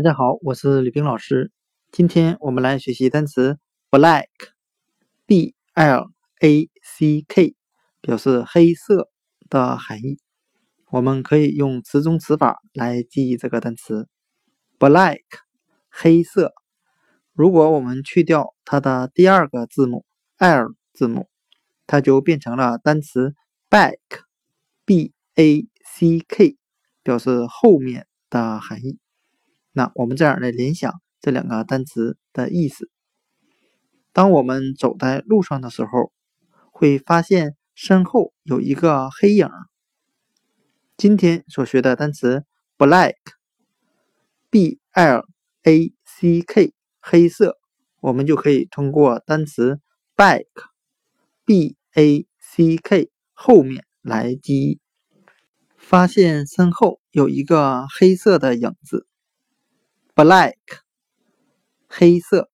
大家好，我是李冰老师。今天我们来学习单词 black，b l a c k，表示黑色的含义。我们可以用词中词法来记忆这个单词 black，黑色。如果我们去掉它的第二个字母 l 字母，它就变成了单词 back，b a c k，表示后面的含义。那我们这样来联想这两个单词的意思。当我们走在路上的时候，会发现身后有一个黑影。今天所学的单词 black，b l a c k，黑色，我们就可以通过单词 back，b a c k 后面来记忆。发现身后有一个黑色的影子。black，黑色。